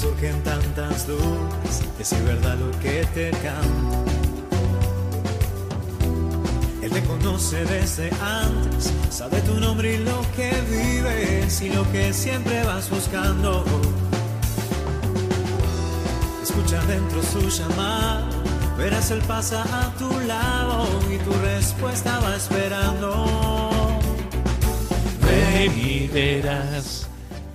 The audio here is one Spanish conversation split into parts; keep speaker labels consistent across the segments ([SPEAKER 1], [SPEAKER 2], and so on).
[SPEAKER 1] Surgen tantas dudas, es si verdad lo que te canta. Él te conoce desde antes, sabe tu nombre y lo que vives y lo que siempre vas buscando. Escucha dentro su llamada, verás él pasa a tu lado y tu respuesta va esperando.
[SPEAKER 2] Ven y verás.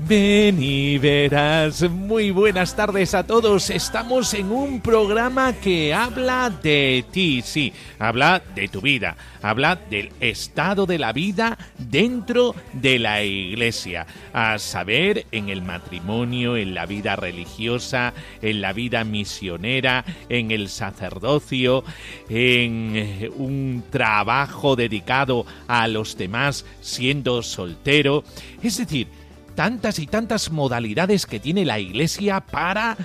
[SPEAKER 2] Ven y verás. Muy buenas tardes a todos. Estamos en un programa que habla de ti, sí, habla de tu vida, habla del estado de la vida dentro de la iglesia, a saber, en el matrimonio, en la vida religiosa, en la vida misionera, en el sacerdocio, en eh, un trabajo dedicado a los demás siendo soltero. Es decir, tantas y tantas modalidades que tiene la Iglesia para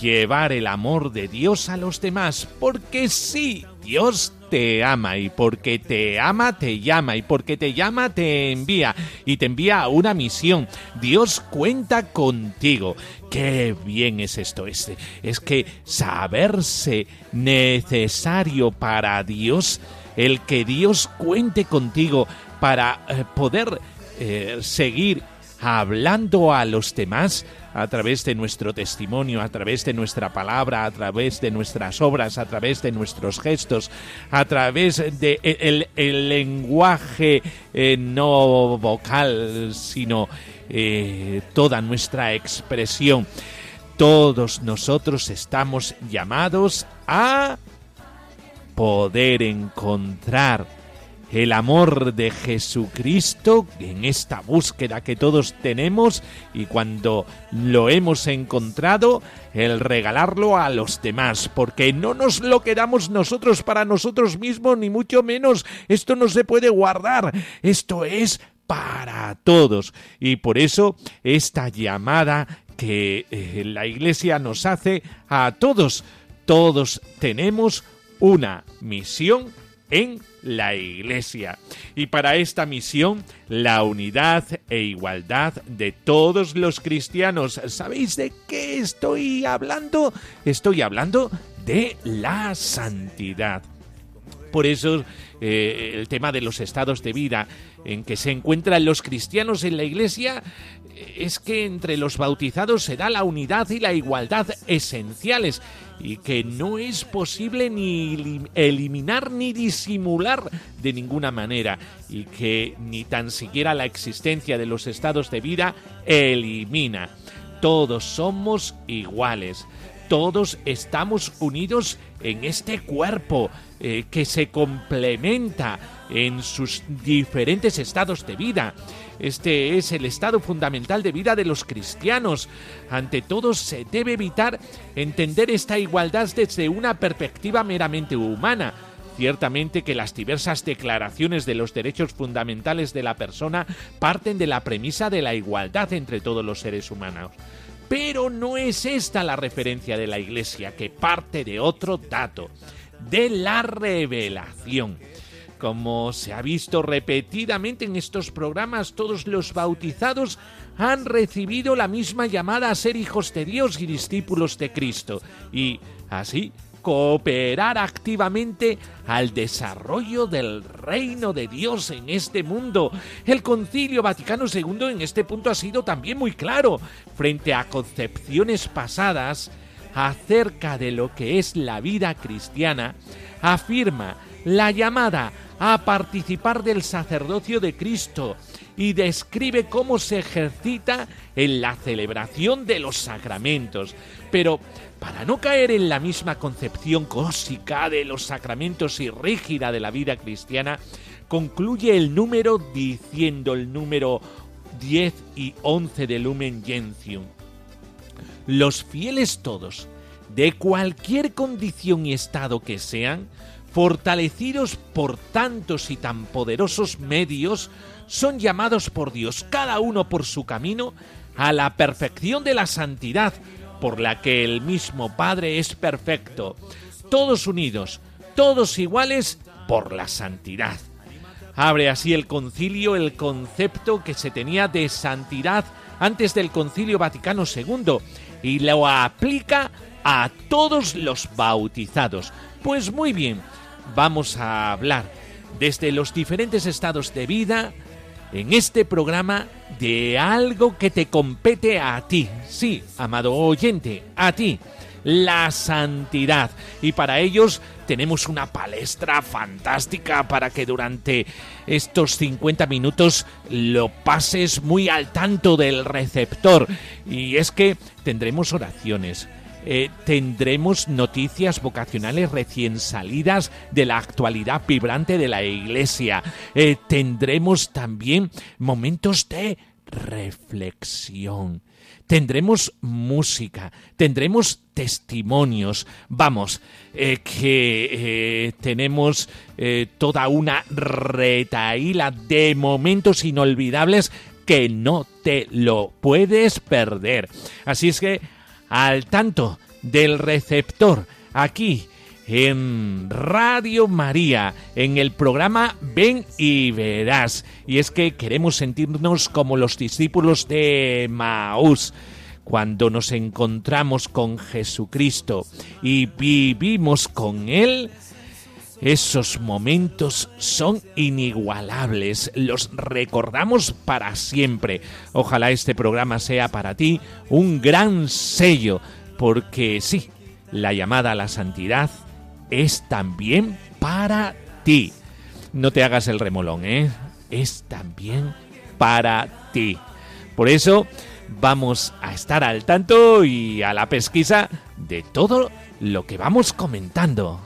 [SPEAKER 2] llevar el amor de Dios a los demás. Porque sí, Dios te ama y porque te ama te llama y porque te llama te envía y te envía a una misión. Dios cuenta contigo. Qué bien es esto. Es, es que saberse necesario para Dios, el que Dios cuente contigo para eh, poder eh, seguir hablando a los demás a través de nuestro testimonio, a través de nuestra palabra, a través de nuestras obras, a través de nuestros gestos, a través de el, el lenguaje eh, no vocal, sino eh, toda nuestra expresión. Todos nosotros estamos llamados a poder encontrar el amor de Jesucristo en esta búsqueda que todos tenemos y cuando lo hemos encontrado, el regalarlo a los demás, porque no nos lo quedamos nosotros para nosotros mismos, ni mucho menos. Esto no se puede guardar. Esto es para todos. Y por eso esta llamada que eh, la Iglesia nos hace a todos, todos tenemos una misión en la Iglesia. Y para esta misión, la unidad e igualdad de todos los cristianos. ¿Sabéis de qué estoy hablando? Estoy hablando de la santidad. Por eso eh, el tema de los estados de vida en que se encuentran los cristianos en la Iglesia es que entre los bautizados se da la unidad y la igualdad esenciales y que no es posible ni eliminar ni disimular de ninguna manera y que ni tan siquiera la existencia de los estados de vida elimina. Todos somos iguales, todos estamos unidos en este cuerpo eh, que se complementa en sus diferentes estados de vida. Este es el estado fundamental de vida de los cristianos. Ante todo se debe evitar entender esta igualdad desde una perspectiva meramente humana. Ciertamente que las diversas declaraciones de los derechos fundamentales de la persona parten de la premisa de la igualdad entre todos los seres humanos. Pero no es esta la referencia de la Iglesia, que parte de otro dato, de la revelación. Como se ha visto repetidamente en estos programas, todos los bautizados han recibido la misma llamada a ser hijos de Dios y discípulos de Cristo, y así cooperar activamente al desarrollo del reino de Dios en este mundo. El Concilio Vaticano II en este punto ha sido también muy claro frente a concepciones pasadas acerca de lo que es la vida cristiana, afirma la llamada a participar del sacerdocio de Cristo y describe cómo se ejercita en la celebración de los sacramentos. Pero para no caer en la misma concepción cósica de los sacramentos y rígida de la vida cristiana, concluye el número diciendo el número 10 y 11 de Lumen Gentium. los fieles todos, de cualquier condición y estado que sean, fortalecidos por tantos y tan poderosos medios, son llamados por Dios, cada uno por su camino, a la perfección de la santidad, por la que el mismo Padre es perfecto, todos unidos, todos iguales por la santidad. Abre así el concilio el concepto que se tenía de santidad antes del concilio Vaticano II y lo aplica a todos los bautizados. Pues muy bien, vamos a hablar desde los diferentes estados de vida en este programa de algo que te compete a ti. Sí, amado oyente, a ti la santidad. Y para ellos tenemos una palestra fantástica para que durante estos 50 minutos lo pases muy al tanto del receptor. Y es que tendremos oraciones. Eh, tendremos noticias vocacionales recién salidas de la actualidad vibrante de la Iglesia. Eh, tendremos también momentos de reflexión tendremos música, tendremos testimonios, vamos, eh, que tenemos toda una retaíla de momentos inolvidables que no te lo puedes perder. Así es que, al tanto del receptor, aquí en Radio María, en el programa Ven y Verás. Y es que queremos sentirnos como los discípulos de Maús. Cuando nos encontramos con Jesucristo y vivimos con Él, esos momentos son inigualables, los recordamos para siempre. Ojalá este programa sea para ti un gran sello, porque sí, la llamada a la santidad es también para ti. No te hagas el remolón, ¿eh? Es también para ti. Por eso vamos a estar al tanto y a la pesquisa de todo lo que vamos comentando.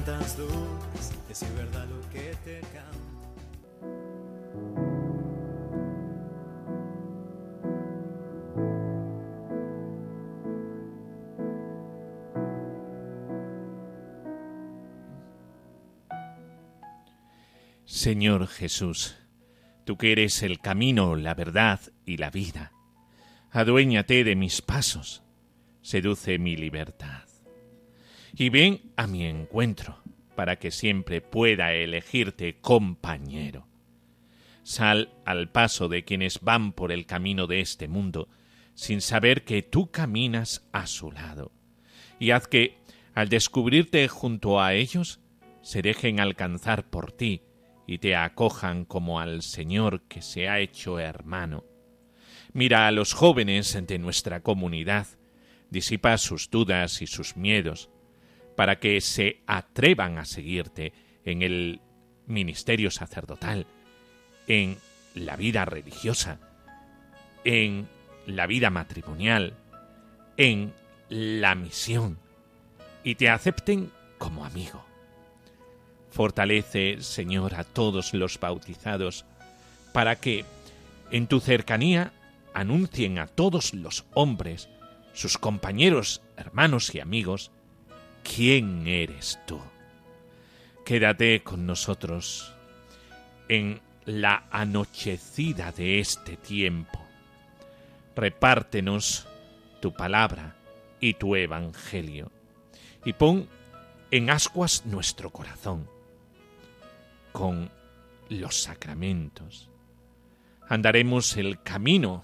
[SPEAKER 2] Señor Jesús, tú que eres el camino, la verdad y la vida, aduéñate de mis pasos seduce mi libertad. Y ven a mi encuentro, para que siempre pueda elegirte compañero. Sal al paso de quienes van por el camino de este mundo, sin saber que tú caminas a su lado, y haz que, al descubrirte junto a ellos, se dejen alcanzar por ti y te acojan como al Señor que se ha hecho hermano. Mira a los jóvenes de nuestra comunidad, disipa sus dudas y sus miedos, para que se atrevan a seguirte en el ministerio sacerdotal, en la vida religiosa, en la vida matrimonial, en la misión, y te acepten como amigo. Fortalece, Señor, a todos los bautizados, para que, en tu cercanía, anuncien a todos los hombres sus compañeros, hermanos y amigos, ¿quién eres tú? Quédate con nosotros en la anochecida de este tiempo. Repártenos tu palabra y tu evangelio, y pon en ascuas nuestro corazón con los sacramentos. Andaremos el camino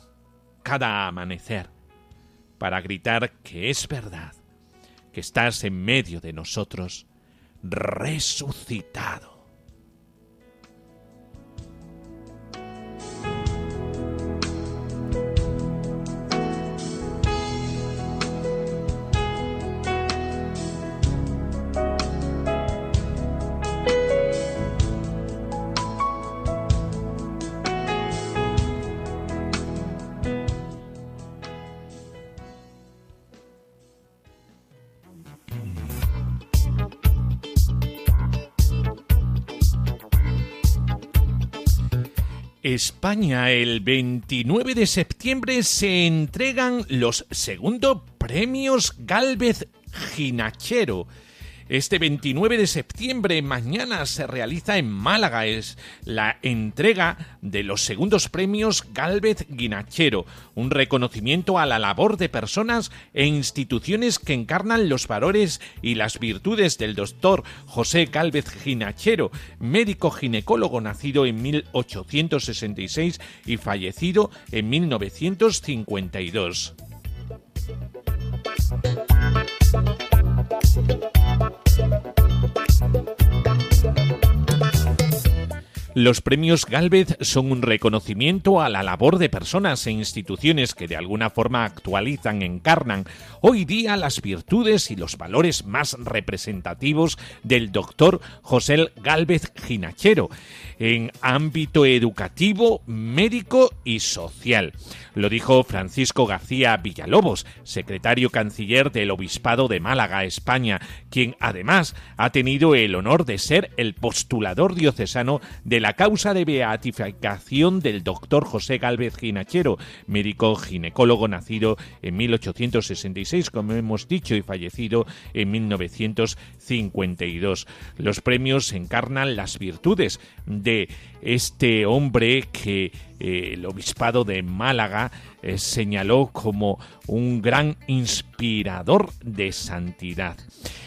[SPEAKER 2] cada amanecer para gritar que es verdad, que estás en medio de nosotros, resucitado. España, el 29 de septiembre se entregan los segundo premios Galvez Ginachero este 29 de septiembre, mañana, se realiza en Málaga es la entrega de los segundos premios Gálvez Guinachero, un reconocimiento a la labor de personas e instituciones que encarnan los valores y las virtudes del doctor José Gálvez Guinachero, médico ginecólogo nacido en 1866 y fallecido en 1952. Adiós. Los premios Galvez son un reconocimiento a la labor de personas e instituciones que de alguna forma actualizan, encarnan hoy día las virtudes y los valores más representativos del doctor José Galvez Ginachero en ámbito educativo, médico y social. Lo dijo Francisco García Villalobos, secretario canciller del Obispado de Málaga, España, quien además ha tenido el honor de ser el postulador diocesano de la causa de beatificación del doctor José Gálvez Ginachero, médico ginecólogo nacido en 1866, como hemos dicho, y fallecido en 1952. Los premios encarnan las virtudes de este hombre que eh, el obispado de Málaga eh, señaló como un gran inspirador de santidad.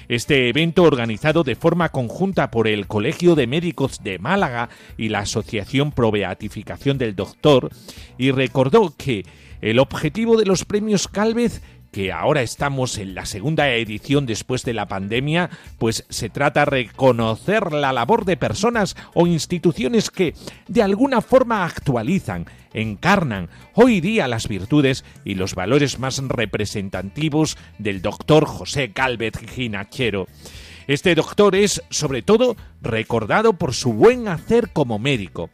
[SPEAKER 2] Este evento organizado de forma conjunta por el Colegio de Médicos de Málaga y la Asociación Pro Beatificación del Doctor y recordó que el objetivo de los premios Calvez que ahora estamos en la segunda edición después de la pandemia, pues se trata de reconocer la labor de personas o instituciones que de alguna forma actualizan, encarnan hoy día las virtudes y los valores más representativos del doctor José Calvet Ginachero. Este doctor es, sobre todo, recordado por su buen hacer como médico.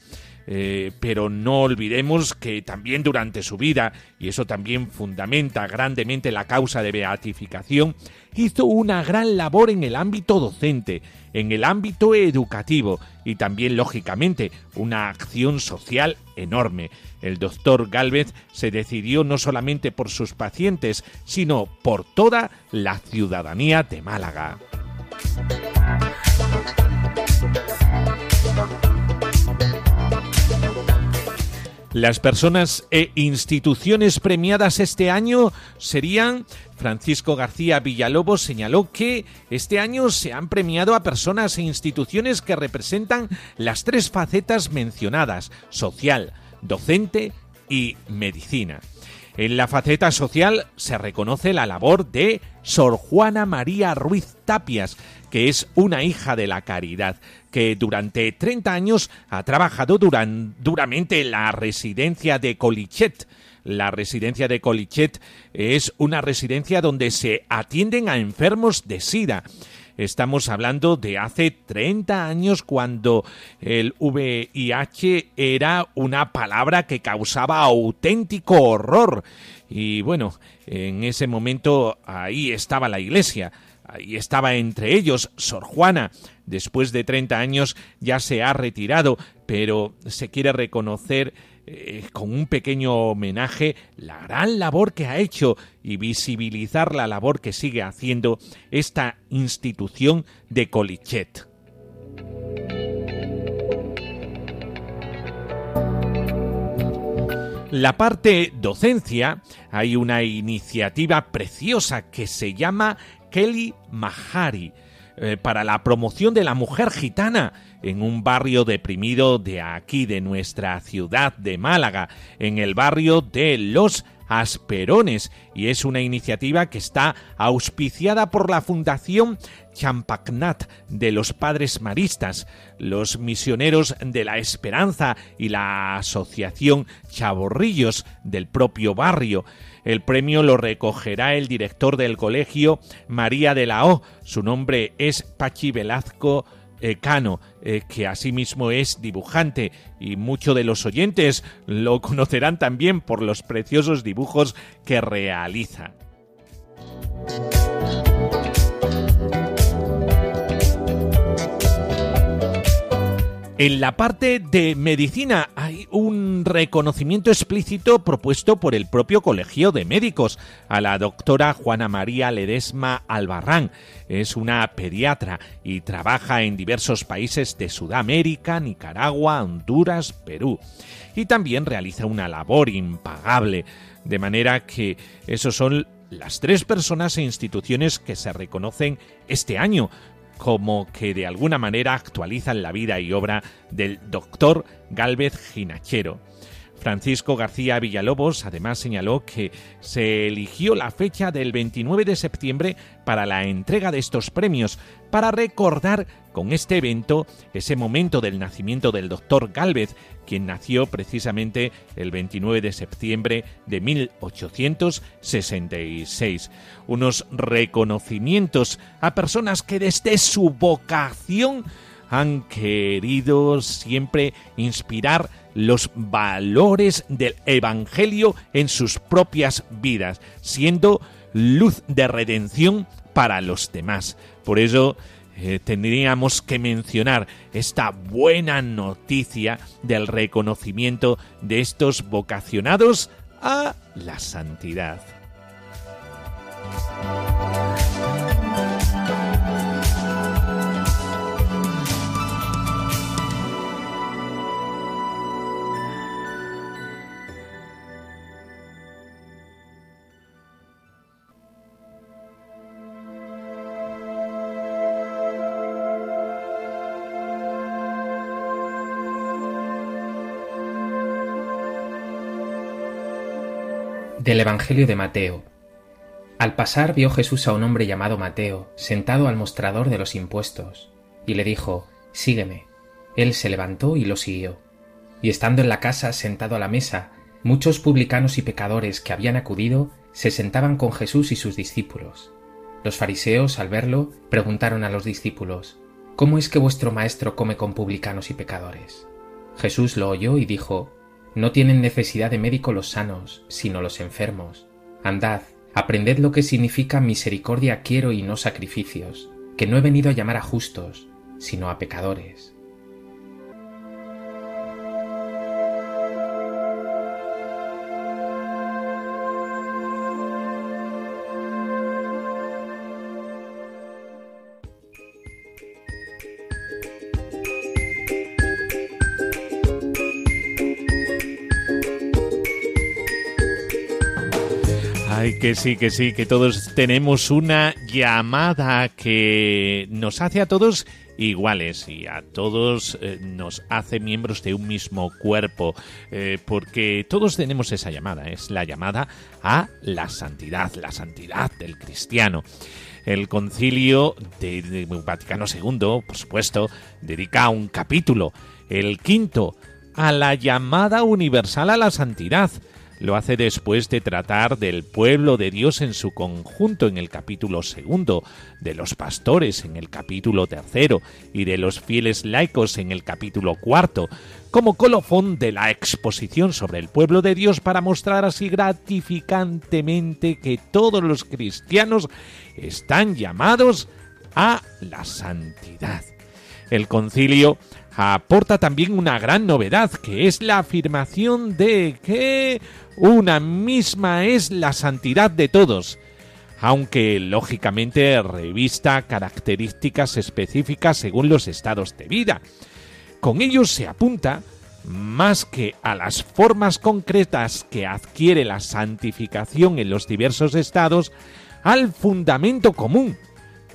[SPEAKER 2] Eh, pero no olvidemos que también durante su vida, y eso también fundamenta grandemente la causa de beatificación, hizo una gran labor en el ámbito docente, en el ámbito educativo y también, lógicamente, una acción social enorme. El doctor Galvez se decidió no solamente por sus pacientes, sino por toda la ciudadanía de Málaga. Las personas e instituciones premiadas este año serían Francisco García Villalobos señaló que este año se han premiado a personas e instituciones que representan las tres facetas mencionadas, social, docente y medicina. En la faceta social se reconoce la labor de Sor Juana María Ruiz Tapias, que es una hija de la caridad, que durante 30 años ha trabajado duramente en la residencia de Colichet. La residencia de Colichet es una residencia donde se atienden a enfermos de SIDA. Estamos hablando de hace 30 años cuando el VIH era una palabra que causaba auténtico horror. Y bueno, en ese momento ahí estaba la iglesia. Ahí estaba entre ellos Sor Juana. Después de 30 años ya se ha retirado, pero se quiere reconocer eh, con un pequeño homenaje la gran labor que ha hecho y visibilizar la labor que sigue haciendo esta institución de Colichet. La parte docencia, hay una iniciativa preciosa que se llama Kelly Mahari eh, para la promoción de la mujer gitana en un barrio deprimido de aquí, de nuestra ciudad de Málaga, en el barrio de Los Asperones y es una iniciativa que está auspiciada por la Fundación Champagnat de los Padres Maristas, los Misioneros de la Esperanza y la Asociación Chaborrillos del propio barrio. El premio lo recogerá el director del colegio, María de la O. Su nombre es Pachi Velazco eh, Cano, eh, que asimismo es dibujante y muchos de los oyentes lo conocerán también por los preciosos dibujos que realiza. En la parte de medicina hay un reconocimiento explícito propuesto por el propio Colegio de Médicos a la doctora Juana María Ledesma Albarrán. Es una pediatra y trabaja en diversos países de Sudamérica, Nicaragua, Honduras, Perú. Y también realiza una labor impagable, de manera que esos son las tres personas e instituciones que se reconocen este año como que de alguna manera actualizan la vida y obra del doctor Galvez Ginachero. Francisco García Villalobos además señaló que se eligió la fecha del 29 de septiembre para la entrega de estos premios, para recordar con este evento ese momento del nacimiento del doctor Galvez, quien nació precisamente el 29 de septiembre de 1866. Unos reconocimientos a personas que desde su vocación han querido siempre inspirar los valores del Evangelio en sus propias vidas, siendo luz de redención para los demás. Por ello, eh, tendríamos que mencionar esta buena noticia del reconocimiento de estos vocacionados a la santidad.
[SPEAKER 3] Del Evangelio de Mateo. Al pasar vio Jesús a un hombre llamado Mateo, sentado al mostrador de los impuestos, y le dijo, Sígueme. Él se levantó y lo siguió. Y estando en la casa sentado a la mesa, muchos publicanos y pecadores que habían acudido se sentaban con Jesús y sus discípulos. Los fariseos, al verlo, preguntaron a los discípulos, ¿Cómo es que vuestro maestro come con publicanos y pecadores? Jesús lo oyó y dijo, no tienen necesidad de médico los sanos, sino los enfermos. Andad, aprended lo que significa misericordia quiero y no sacrificios, que no he venido a llamar a justos, sino a pecadores.
[SPEAKER 2] Que sí, que sí, que todos tenemos una llamada que nos hace a todos iguales y a todos eh, nos hace miembros de un mismo cuerpo, eh, porque todos tenemos esa llamada, es la llamada a la santidad, la santidad del cristiano. El concilio de Vaticano II, por supuesto, dedica un capítulo, el quinto, a la llamada universal a la santidad lo hace después de tratar del pueblo de Dios en su conjunto en el capítulo segundo, de los pastores en el capítulo tercero y de los fieles laicos en el capítulo cuarto, como colofón de la exposición sobre el pueblo de Dios para mostrar así gratificantemente que todos los cristianos están llamados a la santidad. El concilio aporta también una gran novedad, que es la afirmación de que una misma es la santidad de todos, aunque lógicamente revista características específicas según los estados de vida. Con ello se apunta más que a las formas concretas que adquiere la santificación en los diversos estados, al fundamento común,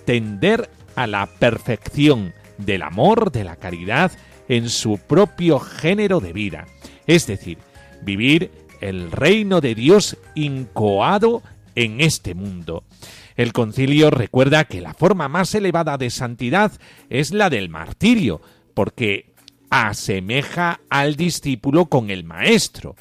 [SPEAKER 2] tender a la perfección del amor, de la caridad en su propio género de vida, es decir, vivir el reino de Dios incoado en este mundo. El concilio recuerda que la forma más elevada de santidad es la del martirio, porque asemeja al discípulo con el maestro.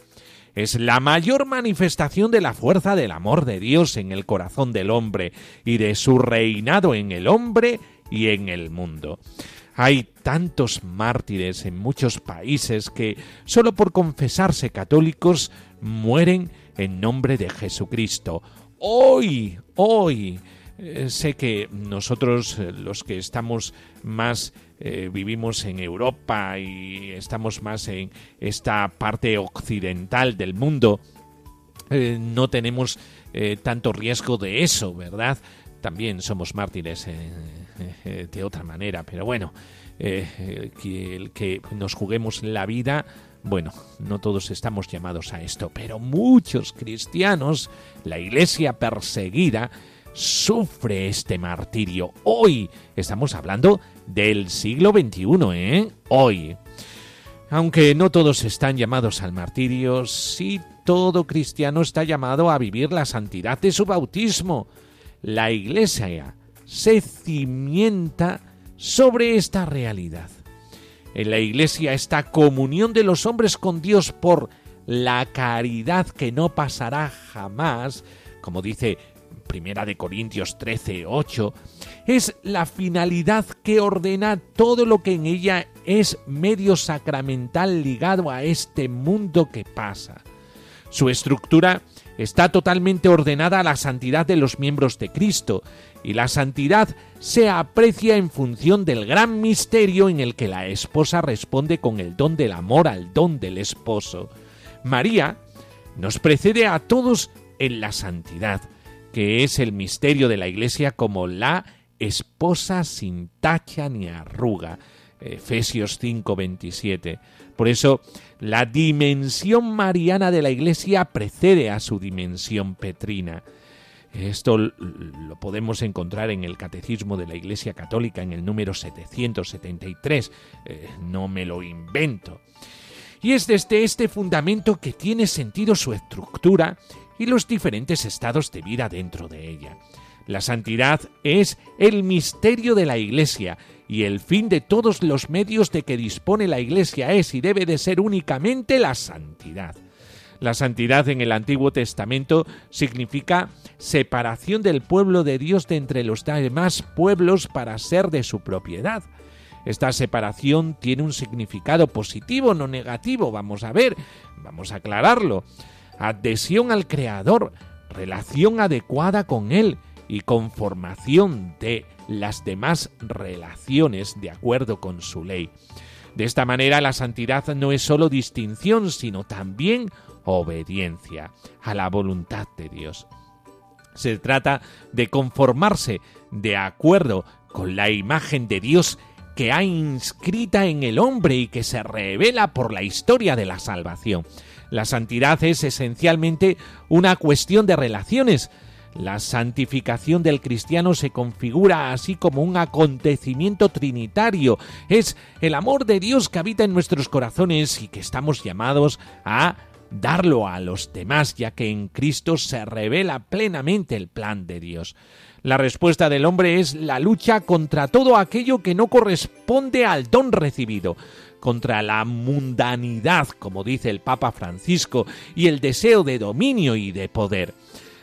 [SPEAKER 2] Es la mayor manifestación de la fuerza del amor de Dios en el corazón del hombre y de su reinado en el hombre y en el mundo. Hay tantos mártires en muchos países que, solo por confesarse católicos, mueren en nombre de Jesucristo. Hoy, hoy, Eh, sé que nosotros, eh, los que estamos más, eh, vivimos en Europa y estamos más en esta parte occidental del mundo, no tenemos tanto riesgo de eso, ¿verdad? También somos mártires de otra manera, pero bueno, que el que nos juguemos la vida bueno, no todos estamos llamados a esto, pero muchos cristianos, la iglesia perseguida, sufre este martirio. Hoy estamos hablando del siglo XXI, ¿eh? Hoy. Aunque no todos están llamados al martirio, sí todo cristiano está llamado a vivir la santidad de su bautismo. La Iglesia se cimienta sobre esta realidad. En la Iglesia esta comunión de los hombres con Dios por la caridad que no pasará jamás, como dice Primera de Corintios 13, 8, es la finalidad que ordena todo lo que en ella es medio sacramental ligado a este mundo que pasa. Su estructura está totalmente ordenada a la santidad de los miembros de Cristo, y la santidad se aprecia en función del gran misterio en el que la esposa responde con el don del amor al don del esposo. María nos precede a todos en la santidad, que es el misterio de la Iglesia como la esposa sin tacha ni arruga. Efesios 5:27. Por eso, la dimensión mariana de la Iglesia precede a su dimensión petrina. Esto lo podemos encontrar en el Catecismo de la Iglesia Católica en el número 773. Eh, no me lo invento. Y es desde este fundamento que tiene sentido su estructura y los diferentes estados de vida dentro de ella. La santidad es el misterio de la Iglesia y el fin de todos los medios de que dispone la Iglesia es y debe de ser únicamente la santidad. La santidad en el Antiguo Testamento significa separación del pueblo de Dios de entre los demás pueblos para ser de su propiedad. Esta separación tiene un significado positivo, no negativo. Vamos a ver, vamos a aclararlo adhesión al Creador, relación adecuada con Él y conformación de las demás relaciones de acuerdo con su ley. De esta manera la santidad no es sólo distinción, sino también obediencia a la voluntad de Dios. Se trata de conformarse de acuerdo con la imagen de Dios que ha inscrita en el hombre y que se revela por la historia de la salvación. La santidad es esencialmente una cuestión de relaciones. La santificación del cristiano se configura así como un acontecimiento trinitario. Es el amor de Dios que habita en nuestros corazones y que estamos llamados a darlo a los demás, ya que en Cristo se revela plenamente el plan de Dios. La respuesta del hombre es la lucha contra todo aquello que no corresponde al don recibido contra la mundanidad, como dice el Papa Francisco, y el deseo de dominio y de poder.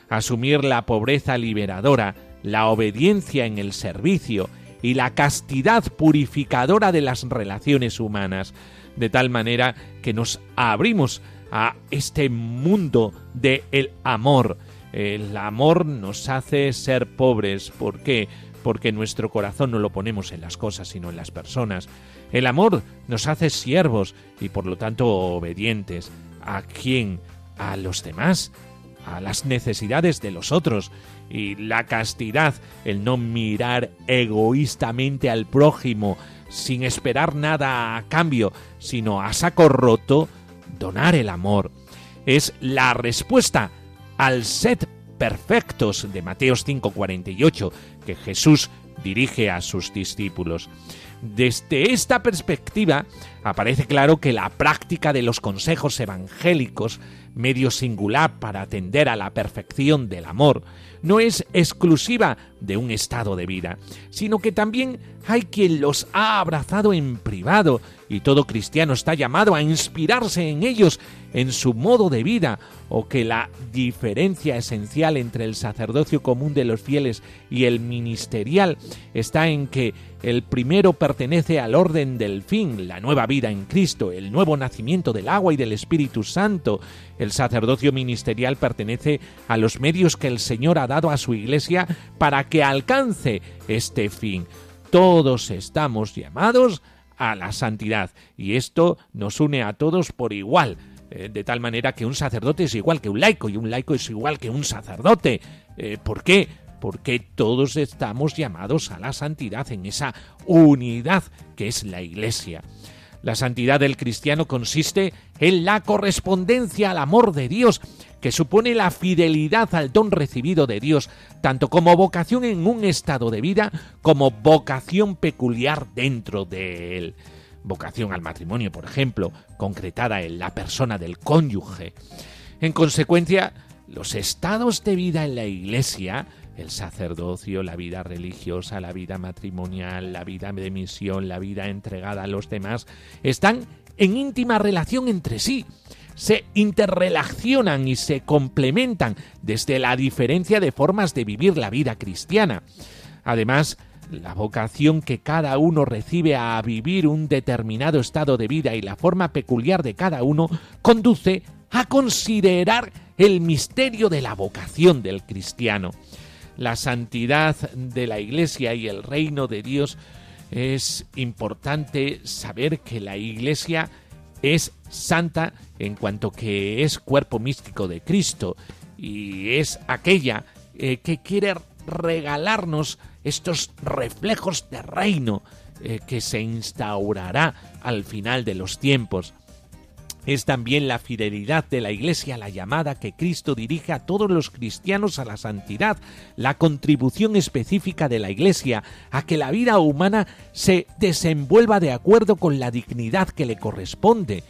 [SPEAKER 2] Asumir la pobreza liberadora, la obediencia en el servicio y la castidad purificadora de las relaciones humanas, de tal manera que nos abrimos a este mundo de el amor. El amor nos hace ser pobres. ¿Por qué? Porque nuestro corazón no lo ponemos en las cosas, sino en las personas. El amor nos hace siervos y por lo tanto obedientes. ¿A quién? A los demás, a las necesidades de los otros. Y la castidad, el no mirar egoístamente al prójimo sin esperar nada a cambio, sino a saco roto, donar el amor. Es la respuesta al set perfectos de Mateos 5:48 que Jesús dirige a sus discípulos. Desde esta perspectiva, aparece claro que la práctica de los consejos evangélicos, medio singular para atender a la perfección del amor, no es exclusiva de un estado de vida, sino que también hay quien los ha abrazado en privado y todo cristiano está llamado a inspirarse en ellos en su modo de vida o que la diferencia esencial entre el sacerdocio común de los fieles y el ministerial está en que el primero pertenece al orden del fin, la nueva vida en Cristo, el nuevo nacimiento del agua y del Espíritu Santo, el sacerdocio ministerial pertenece a los medios que el Señor ha dado a su Iglesia para que alcance este fin. Todos estamos llamados a la santidad y esto nos une a todos por igual. Eh, de tal manera que un sacerdote es igual que un laico y un laico es igual que un sacerdote. Eh, ¿Por qué? Porque todos estamos llamados a la santidad en esa unidad que es la Iglesia. La santidad del cristiano consiste en la correspondencia al amor de Dios, que supone la fidelidad al don recibido de Dios, tanto como vocación en un estado de vida como vocación peculiar dentro de él. Vocación al matrimonio, por ejemplo, concretada en la persona del cónyuge. En consecuencia, los estados de vida en la Iglesia el sacerdocio, la vida religiosa, la vida matrimonial, la vida de misión, la vida entregada a los demás, están en íntima relación entre sí. Se interrelacionan y se complementan desde la diferencia de formas de vivir la vida cristiana. Además, la vocación que cada uno recibe a vivir un determinado estado de vida y la forma peculiar de cada uno conduce a considerar el misterio de la vocación del cristiano la santidad de la Iglesia y el reino de Dios, es importante saber que la Iglesia es santa en cuanto que es cuerpo místico de Cristo y es aquella eh, que quiere regalarnos estos reflejos de reino eh, que se instaurará al final de los tiempos. Es también la fidelidad de la Iglesia a la llamada que Cristo dirige a todos los cristianos a la santidad, la contribución específica de la Iglesia a que la vida humana se desenvuelva de acuerdo con la dignidad que le corresponde.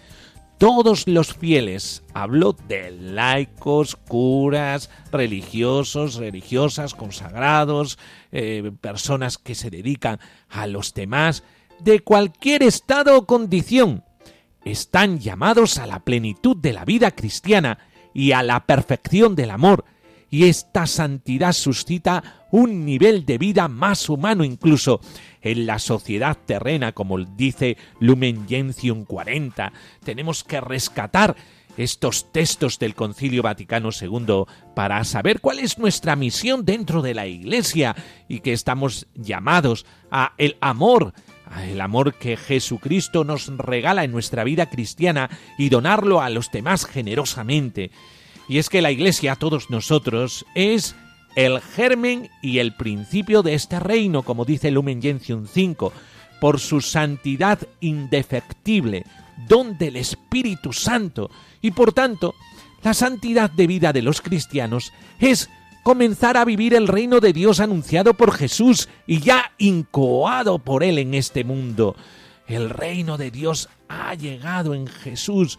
[SPEAKER 2] Todos los fieles, hablo de laicos, curas, religiosos, religiosas, consagrados, eh, personas que se dedican a los demás, de cualquier estado o condición, están llamados a la plenitud de la vida cristiana y a la perfección del amor, y esta santidad suscita un nivel de vida más humano incluso en la sociedad terrena, como dice Lumen Gentium 40. Tenemos que rescatar estos textos del Concilio Vaticano II para saber cuál es nuestra misión dentro de la Iglesia y que estamos llamados a el amor el amor que Jesucristo nos regala en nuestra vida cristiana y donarlo a los demás generosamente. Y es que la Iglesia, a todos nosotros, es el germen y el principio de este reino, como dice Lumen Gentium 5, por su santidad indefectible, don del Espíritu Santo, y por tanto, la santidad de vida de los cristianos es comenzar a vivir el reino de Dios anunciado por Jesús y ya incoado por Él en este mundo. El reino de Dios ha llegado en Jesús.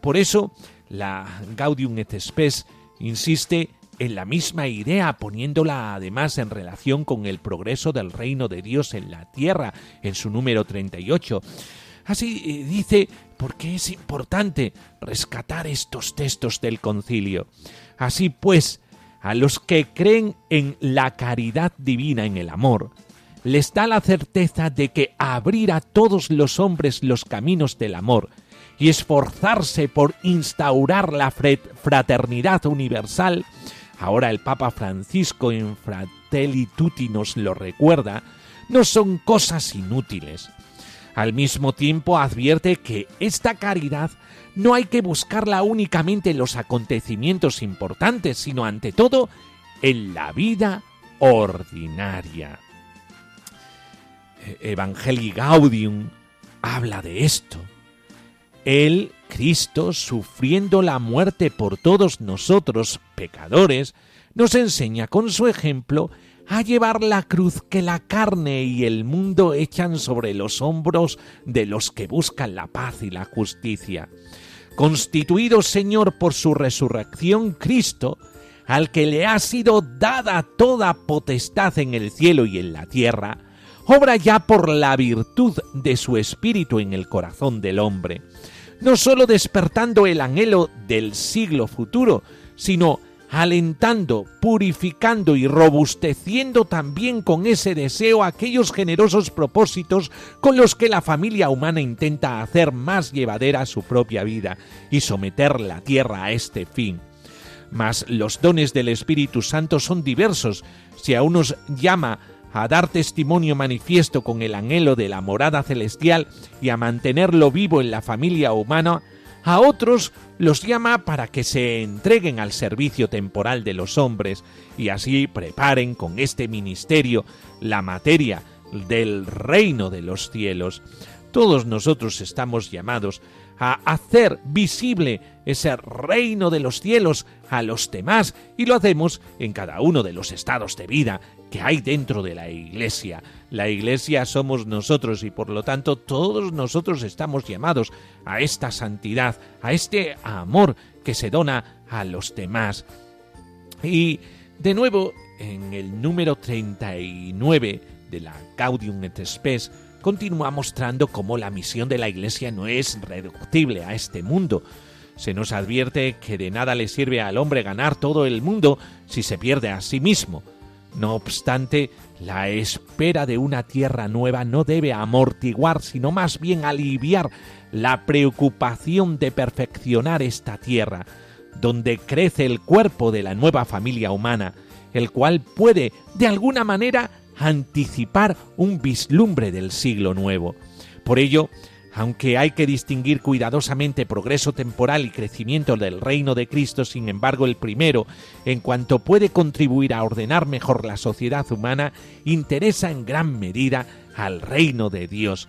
[SPEAKER 2] Por eso, la Gaudium et Spes insiste en la misma idea, poniéndola además en relación con el progreso del reino de Dios en la tierra, en su número 38. Así eh, dice, porque es importante rescatar estos textos del concilio. Así pues, a los que creen en la caridad divina, en el amor, les da la certeza de que abrir a todos los hombres los caminos del amor y esforzarse por instaurar la fraternidad universal, ahora el Papa Francisco en Fratelli Tutti nos lo recuerda, no son cosas inútiles. Al mismo tiempo advierte que esta caridad no hay que buscarla únicamente en los acontecimientos importantes, sino ante todo en la vida ordinaria. E-, Evangelii Gaudium habla de esto. Él, Cristo, sufriendo la muerte por todos nosotros, pecadores, nos enseña con su ejemplo a llevar la cruz que la carne y el mundo echan sobre los hombros de los que buscan la paz y la justicia constituido Señor por su resurrección Cristo, al que le ha sido dada toda potestad en el cielo y en la tierra, obra ya por la virtud de su espíritu en el corazón del hombre, no sólo despertando el anhelo del siglo futuro, sino alentando, purificando y robusteciendo también con ese deseo aquellos generosos propósitos con los que la familia humana intenta hacer más llevadera su propia vida y someter la tierra a este fin. Mas los dones del Espíritu Santo son diversos. Si a unos llama a dar testimonio manifiesto con el anhelo de la morada celestial y a mantenerlo vivo en la familia humana, a otros los llama para que se entreguen al servicio temporal de los hombres y así preparen con este ministerio la materia del reino de los cielos. Todos nosotros estamos llamados a hacer visible ese reino de los cielos a los demás y lo hacemos en cada uno de los estados de vida que hay dentro de la iglesia. La iglesia somos nosotros y por lo tanto todos nosotros estamos llamados a esta santidad, a este amor que se dona a los demás. Y de nuevo, en el número 39 de la Gaudium et Spes, continúa mostrando cómo la misión de la Iglesia no es reductible a este mundo. Se nos advierte que de nada le sirve al hombre ganar todo el mundo si se pierde a sí mismo. No obstante, la espera de una tierra nueva no debe amortiguar, sino más bien aliviar la preocupación de perfeccionar esta tierra, donde crece el cuerpo de la nueva familia humana, el cual puede, de alguna manera, anticipar un vislumbre del siglo nuevo. Por ello, aunque hay que distinguir cuidadosamente progreso temporal y crecimiento del reino de Cristo, sin embargo el primero, en cuanto puede contribuir a ordenar mejor la sociedad humana, interesa en gran medida al reino de Dios.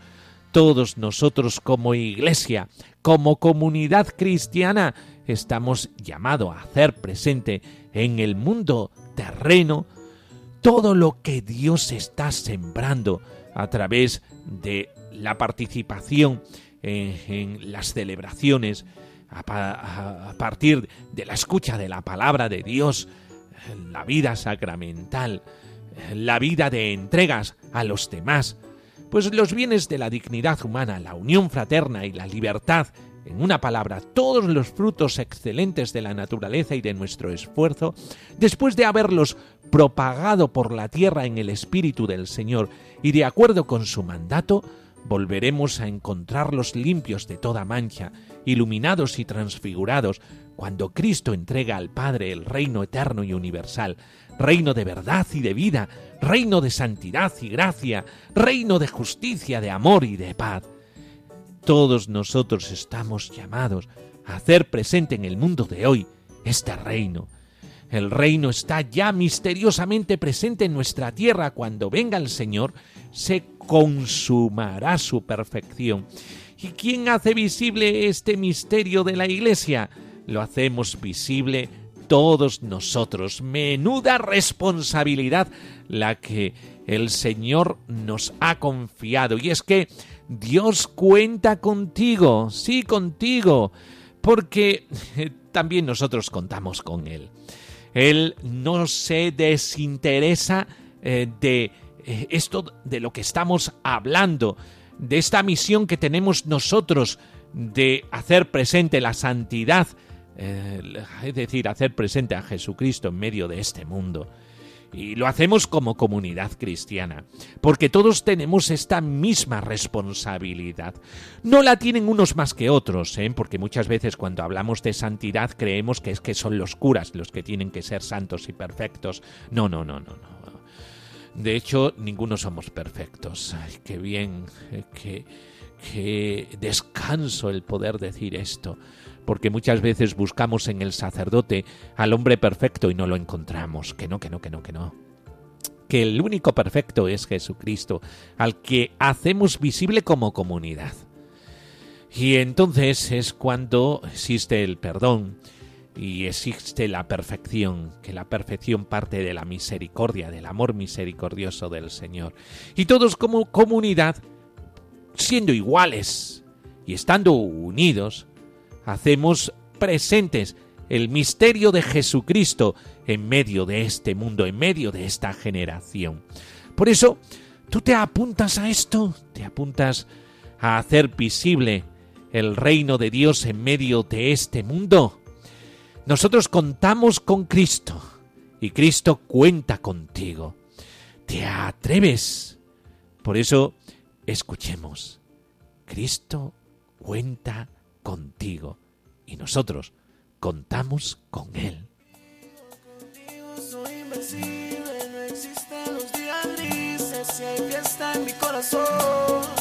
[SPEAKER 2] Todos nosotros como iglesia, como comunidad cristiana, estamos llamados a hacer presente en el mundo terreno todo lo que Dios está sembrando a través de la participación en, las celebraciones, a, partir de la escucha de la palabra de Dios, la vida sacramental, la vida de entregas a los demás, pues los bienes de la dignidad humana, la unión fraterna y la libertad, en una palabra, todos los frutos excelentes de la naturaleza y de nuestro esfuerzo, después de haberlos propagado por la tierra en el Espíritu del Señor y de acuerdo con su mandato, volveremos a encontrarlos limpios de toda mancha, iluminados y transfigurados, cuando Cristo entrega al Padre el reino eterno y universal, reino de verdad y de vida, reino de santidad y gracia, reino de justicia, de amor y de paz. Todos nosotros estamos llamados a hacer presente en el mundo de hoy este reino. El reino está ya misteriosamente presente en nuestra tierra. Cuando venga el Señor, se consumará su perfección. ¿Y quién hace visible este misterio de la Iglesia? Lo hacemos visible todos nosotros. Menuda responsabilidad la que el Señor nos ha confiado. Y es que Dios cuenta contigo, sí contigo, porque también nosotros contamos con Él. Él no se desinteresa eh, de eh, esto de lo que estamos hablando, de esta misión que tenemos nosotros de hacer presente la santidad, eh, es decir, hacer presente a Jesucristo en medio de este mundo. Y lo hacemos como comunidad cristiana, porque todos tenemos esta misma responsabilidad. No la tienen unos más que otros, ¿eh? porque muchas veces cuando hablamos de santidad creemos que es que son los curas los que tienen que ser santos y perfectos. No, no, no, no, no. De hecho, ninguno somos perfectos. Ay, qué bien, eh, qué, qué descanso el poder decir esto, porque muchas veces buscamos en el sacerdote al hombre perfecto y no lo encontramos. Que no, que no, que no, que no. Que el único perfecto es Jesucristo, al que hacemos visible como comunidad. Y entonces es cuando existe el perdón, y existe la perfección, que la perfección parte de la misericordia, del amor misericordioso del Señor. Y todos como comunidad, siendo iguales y estando unidos, hacemos presentes el misterio de Jesucristo en medio de este mundo, en medio de esta generación. Por eso, tú te apuntas a esto, te apuntas a hacer visible el reino de Dios en medio de este mundo. Nosotros contamos con Cristo y Cristo cuenta contigo. ¿Te atreves? Por eso, escuchemos. Cristo cuenta contigo y nosotros contamos con Él.
[SPEAKER 1] Soy invencible, no existen los días grises, si hay fiesta en mi corazón.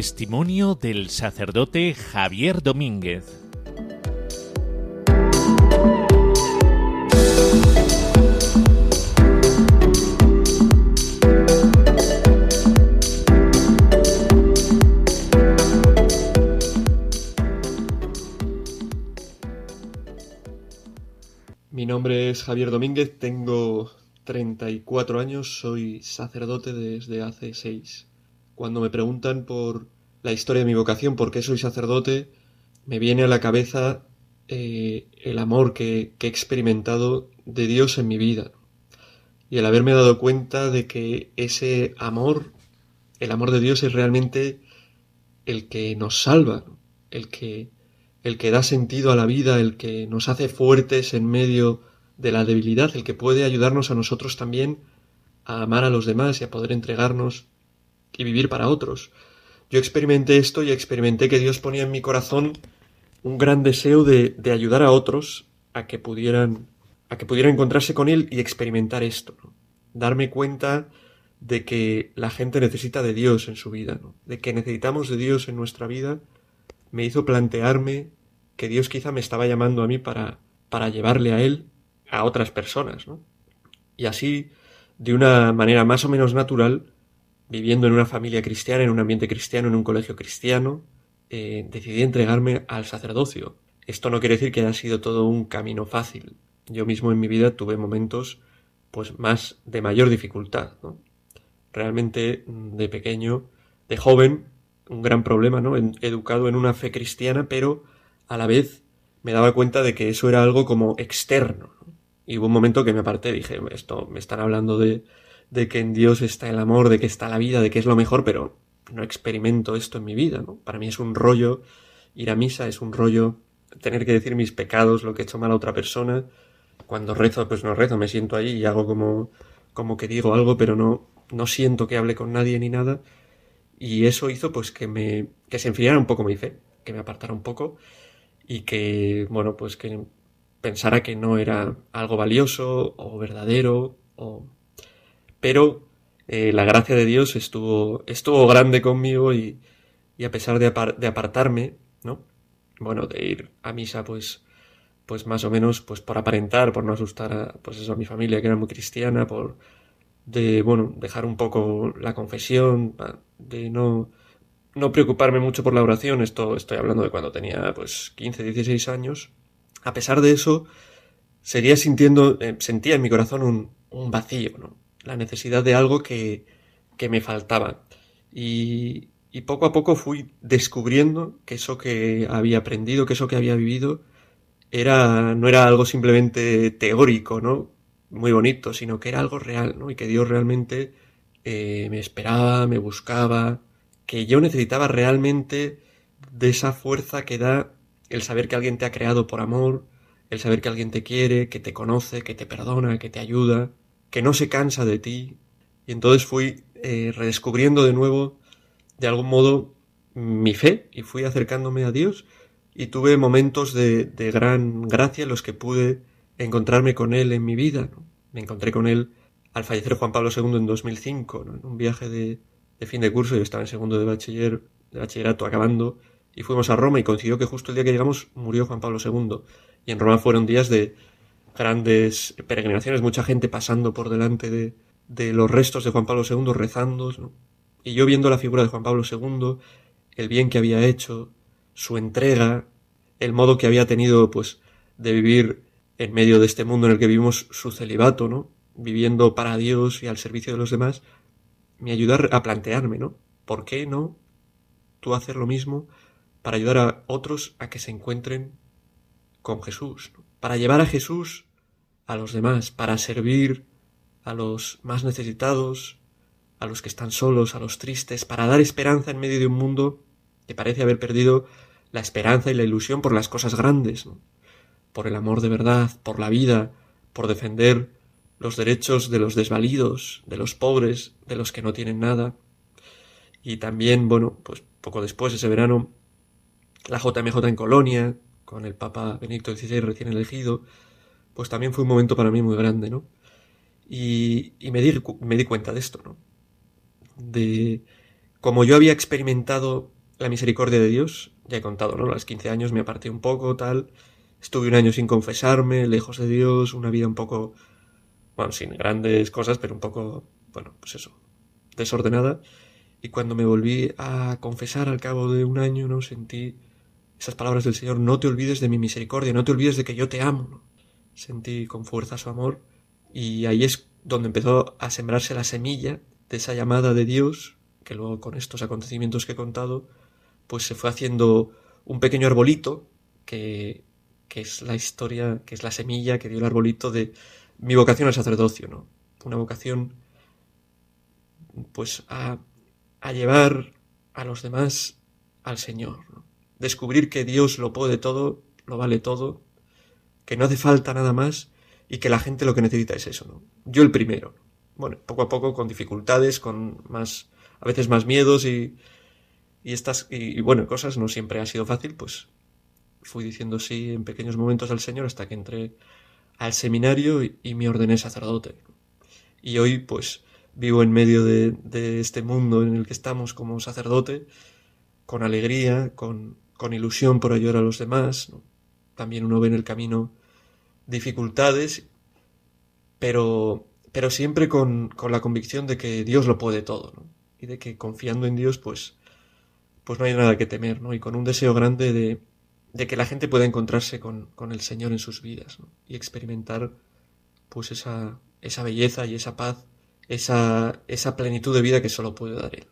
[SPEAKER 2] Testimonio del sacerdote Javier Domínguez.
[SPEAKER 4] Mi nombre es Javier Domínguez, tengo 34 años, soy sacerdote desde hace 6. Cuando me preguntan por la historia de mi vocación, por qué soy sacerdote, me viene a la cabeza eh, el amor que, he experimentado de Dios en mi vida. Y el haberme dado cuenta de que ese amor, el amor de Dios es realmente el que nos salva, el que, el que da sentido a la vida, el que nos hace fuertes en medio de la debilidad, el que puede ayudarnos a nosotros también a amar a los demás y a poder entregarnos y vivir para otros. Yo experimenté esto y experimenté que Dios ponía en mi corazón un gran deseo de, de ayudar a otros a que pudieran a que pudieran encontrarse con él y experimentar esto, darme cuenta de que la gente necesita de Dios en su vida, de que necesitamos de Dios en nuestra vida, me hizo plantearme que Dios quizá me estaba llamando a mí para, para llevarle a Él a otras personas. Y así, de una manera más o menos natural, viviendo en una familia cristiana, en un ambiente cristiano, en un colegio cristiano, eh, decidí entregarme al sacerdocio. Esto no quiere decir que haya sido todo un camino fácil. Yo mismo en mi vida tuve momentos pues más de mayor dificultad, ¿no? Realmente de pequeño, de joven, un gran problema, ¿no? Educado en una fe cristiana, pero a la vez me daba cuenta de que eso era algo como externo. Y hubo un momento que me aparté, dije, esto me están hablando de, de que en Dios está el amor, de que está la vida, de que es lo mejor, pero no experimento esto en mi vida, ¿no? Para mí es un rollo ir a misa, es un rollo tener que decir mis pecados, lo que he hecho mal a otra persona. Cuando rezo, pues no rezo, me siento ahí y hago como, como que digo algo, pero no, no siento que hable con nadie ni nada. Y eso hizo pues que me, que se enfriara un poco mi fe, que me apartara un poco y que, bueno, pues que pensara que no era algo valioso o verdadero o... Pero eh, la gracia de Dios estuvo, estuvo grande conmigo y, y a pesar de, apartarme, ¿no? Bueno, de ir a misa, pues, pues más o menos, pues por aparentar, por no asustar a, pues eso, a mi familia que era muy cristiana, por, de, bueno, dejar un poco la confesión, de no, no preocuparme mucho por la oración, esto estoy hablando de cuando tenía, pues, 15, 16 años. A pesar de eso, seguía sintiendo, eh, sentía en mi corazón un, un vacío, ¿no? La necesidad de algo que, que me faltaba. Y, y poco a poco fui descubriendo que eso que había aprendido, que eso que había vivido, era, no era algo simplemente teórico, ¿no? Muy bonito, sino que era algo real, ¿no? Y que Dios realmente eh, me esperaba, me buscaba, que yo necesitaba realmente de esa fuerza que da el saber que alguien te ha creado por amor, el saber que alguien te quiere, que te conoce, que te perdona, que te ayuda, que no se cansa de ti. Y entonces fui eh, redescubriendo de nuevo, de algún modo, mi fe y fui acercándome a Dios y tuve momentos de, gran gracia en los que pude encontrarme con Él en mi vida. Me encontré con Él al fallecer Juan Pablo II en 2005, en un viaje de, de, fin de curso, yo estaba en segundo de, bachiller, de bachillerato acabando, y fuimos a Roma y coincidió que justo el día que llegamos murió Juan Pablo II. Y en Roma fueron días de, grandes peregrinaciones, mucha gente pasando por delante de, de los restos de Juan Pablo II, rezando, y yo viendo la figura de Juan Pablo II, el bien que había hecho, su entrega, el modo que había tenido, pues, de vivir en medio de este mundo en el que vivimos su celibato, ¿no? Viviendo para Dios y al servicio de los demás, me ayuda a plantearme, ¿no? ¿Por qué no tú hacer lo mismo para ayudar a otros a que se encuentren con Jesús? Para llevar a Jesús a los demás, para servir a los más necesitados, a los que están solos, a los tristes, para dar esperanza en medio de un mundo que parece haber perdido la esperanza y la ilusión por las cosas grandes, por el amor de verdad, por la vida, por defender los derechos de los desvalidos, de los pobres, de los que no tienen nada. Y también, bueno, pues poco después, ese verano, la JMJ en Colonia, con el Papa Benedicto XVI recién elegido, pues también fue un momento para mí muy grande, ¿no? Y, me, di, me di cuenta de esto, ¿no? De como yo había experimentado la misericordia de Dios, ya he contado, ¿no? A los 15 años me aparté un poco, tal, estuve un año sin confesarme, lejos de Dios, una vida un poco, bueno, sin grandes cosas, pero un poco, bueno, pues eso, desordenada. Y cuando me volví a confesar al cabo de un año, ¿no? Sentí esas palabras del Señor, no te olvides de mi misericordia, no te olvides de que yo te amo. Sentí con fuerza su amor y ahí es donde empezó a sembrarse la semilla de esa llamada de Dios, que luego con estos acontecimientos que he contado, pues se fue haciendo un pequeño arbolito que, que es la historia, que es la semilla que dio el arbolito de mi vocación al sacerdocio, ¿no? Una vocación pues a, a llevar a los demás al Señor, ¿no? Descubrir que Dios lo puede todo, lo vale todo, que no hace falta nada más y que la gente lo que necesita es eso, ¿no? Yo el primero. Bueno, poco a poco con dificultades, con más, a veces más miedos y, estas, y, bueno, cosas no siempre ha sido fácil, pues fui diciendo sí en pequeños momentos al Señor hasta que entré al seminario y, me ordené sacerdote. Y hoy, pues, vivo en medio de este mundo en el que estamos como sacerdote, con alegría, con, con ilusión por ayudar a los demás, también uno ve en el camino dificultades, pero, pero siempre con, con la convicción de que Dios lo puede todo. Y de que confiando en Dios, pues, pues no hay nada que temer, ¿no? Y con un deseo grande de, de que la gente pueda encontrarse con, con el Señor en sus vidas. Y experimentar, pues, esa, esa belleza y esa paz, esa, esa plenitud de vida que solo puede dar Él.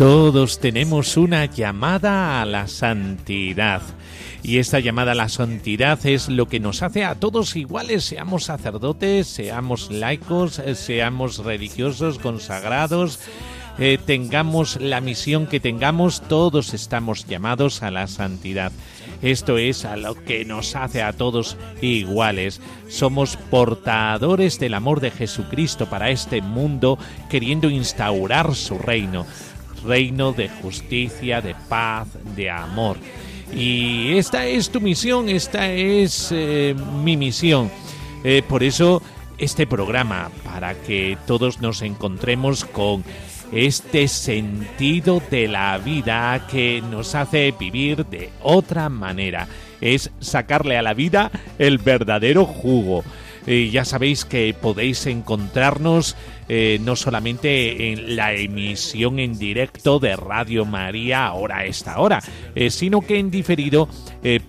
[SPEAKER 2] Todos tenemos una llamada a la santidad. Y esta llamada a la santidad es lo que nos hace a todos iguales, seamos sacerdotes, seamos laicos, eh, seamos religiosos, consagrados, eh, tengamos la misión que tengamos, todos estamos llamados a la santidad. Esto es a lo que nos hace a todos iguales. Somos portadores del amor de Jesucristo para este mundo, queriendo instaurar su reino reino de justicia, de paz, de amor. Y esta es tu misión, esta es eh, mi misión. Eh, por eso este programa, para que todos nos encontremos con este sentido de la vida que nos hace vivir de otra manera. Es sacarle a la vida el verdadero jugo. Eh, ya sabéis que podéis encontrarnos eh, no solamente en la emisión en directo de Radio María ahora a esta hora, eh, sino que en diferido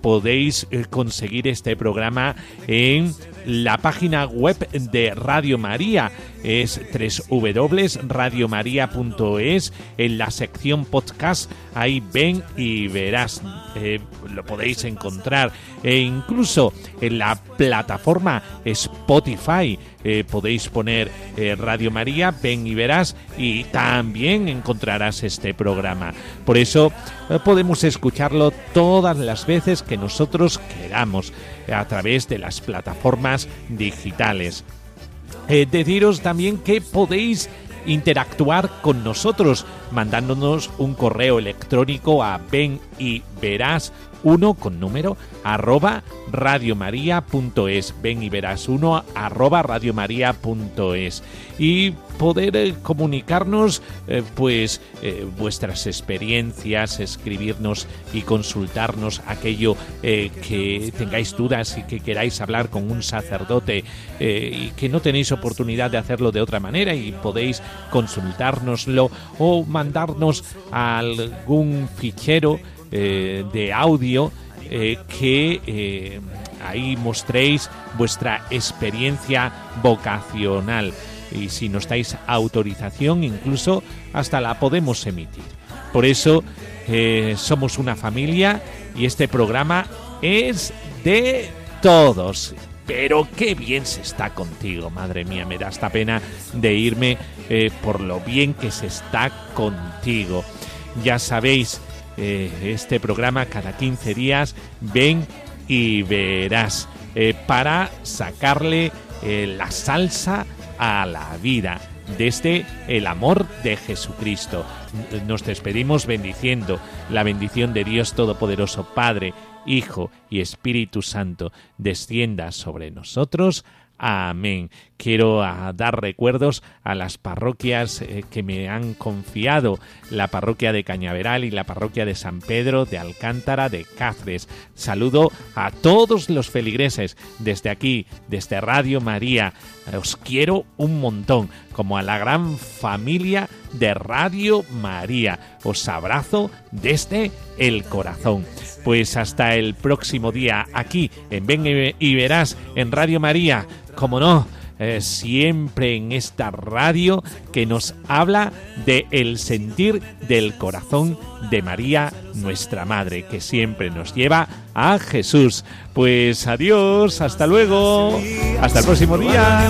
[SPEAKER 2] podéis conseguir este programa en la página web de Radio María es www.radiomaria.es en la sección podcast ahí ven y verás eh, lo podéis encontrar e incluso en la plataforma Spotify eh, podéis poner eh, Radio María, ven y verás y también encontrarás este programa. Por eso podemos escucharlo todas las veces que nosotros queramos a través de las plataformas digitales. Eh, deciros también que podéis interactuar con nosotros mandándonos un correo electrónico a ven y verás uno con número arroba radiomaria.es ven y verás uno arroba radiomaria.es y poder eh, comunicarnos eh, pues eh, vuestras experiencias escribirnos y consultarnos aquello que tengáis dudas y que queráis hablar con un sacerdote y que no tenéis oportunidad de hacerlo de otra manera y podéis consultárnoslo o mandarnos algún fichero de audio que ahí mostréis vuestra experiencia vocacional y si nos dais autorización incluso hasta la podemos emitir. Por eso eh, somos una familia y este programa es de todos. Pero qué bien se está contigo, madre mía, me da esta pena de irme eh, por lo bien que se está contigo. Ya sabéis, eh, este programa cada 15 días, ven y verás, para sacarle la salsa a la vida desde el amor de Jesucristo. Nos despedimos bendiciendo la bendición de Dios Todopoderoso, Padre, Hijo y Espíritu Santo, descienda sobre nosotros. Amén. Quiero ah, dar recuerdos a las parroquias eh, que me han confiado, la parroquia de Cañaveral y la parroquia de San Pedro de Alcántara de Cáceres. Saludo a todos los feligreses desde aquí, desde Radio María. Os quiero un montón, como a la gran familia de Radio María. Os abrazo desde el corazón. Pues hasta el próximo día aquí en Ven y Verás en Radio María como no, eh, siempre en esta radio que nos habla de el sentir del corazón de María, nuestra Madre, que siempre nos lleva a Jesús. Pues adiós, hasta luego, hasta el próximo día.